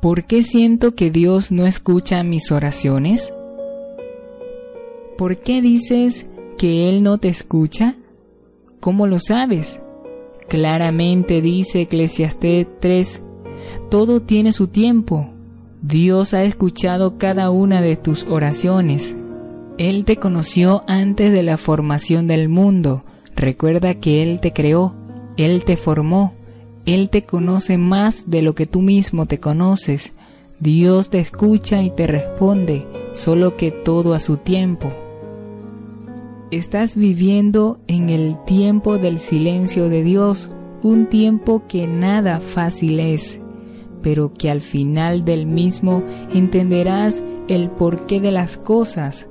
¿Por qué siento que Dios no escucha mis oraciones? ¿Por qué dices que Él no te escucha? ¿Cómo lo sabes? Claramente dice Eclesiastés 3, todo tiene su tiempo. Dios ha escuchado cada una de tus oraciones. Él te conoció antes de la formación del mundo. Recuerda que Él te creó, Él te formó, Él te conoce más de lo que tú mismo te conoces. Dios te escucha y te responde, solo que todo a su tiempo. Estás viviendo en el tiempo del silencio de Dios, un tiempo que nada fácil es, pero que al final del mismo entenderás el porqué de las cosas,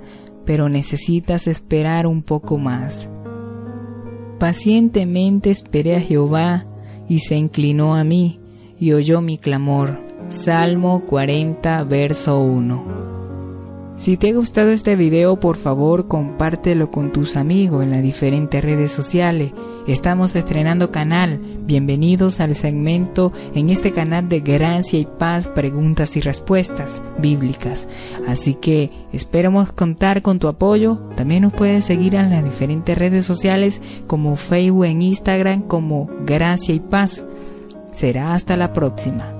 pero necesitas esperar un poco más. Pacientemente esperé a Jehová y se inclinó a mí y oyó mi clamor. Salmo 40, verso 1. Si te ha gustado este video, por favor compártelo con tus amigos en las diferentes redes sociales. Estamos estrenando canal. Bienvenidos al segmento en este canal de gracia y paz, preguntas y respuestas bíblicas. Así que esperamos contar con tu apoyo. También nos puedes seguir en las diferentes redes sociales como Facebook e Instagram como Gracia y Paz. Será hasta la próxima.